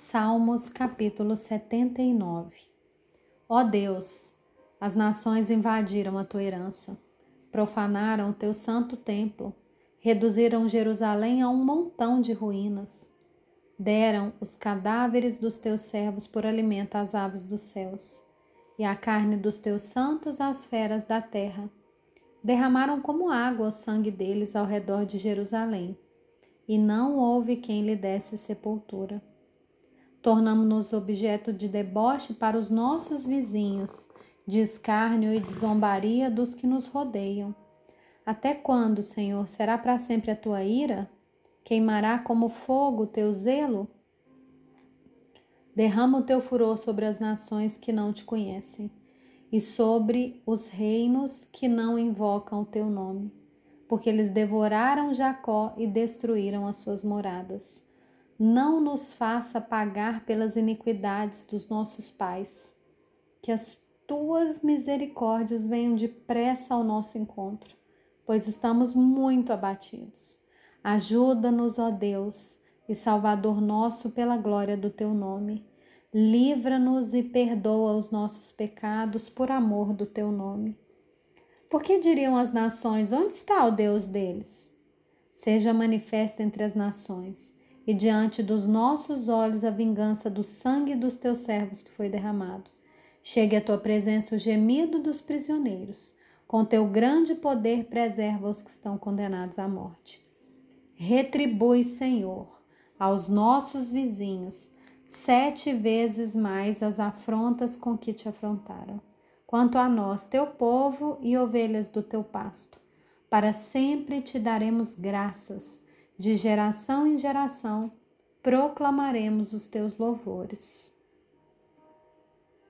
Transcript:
Salmos capítulo 79 Ó Deus, as nações invadiram a tua herança, profanaram o teu santo templo, reduziram Jerusalém a um montão de ruínas, deram os cadáveres dos teus servos por alimento às aves dos céus, e a carne dos teus santos às feras da terra. Derramaram como água o sangue deles ao redor de Jerusalém, e não houve quem lhe desse sepultura. Tornamos-nos objeto de deboche para os nossos vizinhos, de escárnio e de zombaria dos que nos rodeiam. Até quando, Senhor, será para sempre a tua ira? Queimará como fogo o teu zelo? Derrama o teu furor sobre as nações que não te conhecem e sobre os reinos que não invocam o teu nome, porque eles devoraram Jacó e destruíram as suas moradas não nos faça pagar pelas iniquidades dos nossos pais. Que as tuas misericórdias venham depressa ao nosso encontro, pois estamos muito abatidos. Ajuda-nos, ó Deus, e Salvador nosso, pela glória do teu nome. Livra-nos e perdoa os nossos pecados por amor do teu nome. Por que diriam as nações: onde está o Deus deles? Seja manifesta entre as nações e diante dos nossos olhos a vingança do sangue dos teus servos que foi derramado. Chegue à tua presença o gemido dos prisioneiros. Com teu grande poder, preserva os que estão condenados à morte. Retribui, Senhor, aos nossos vizinhos sete vezes mais as afrontas com que te afrontaram. Quanto a nós, teu povo e ovelhas do teu pasto, para sempre te daremos graças de geração em geração proclamaremos os teus louvores.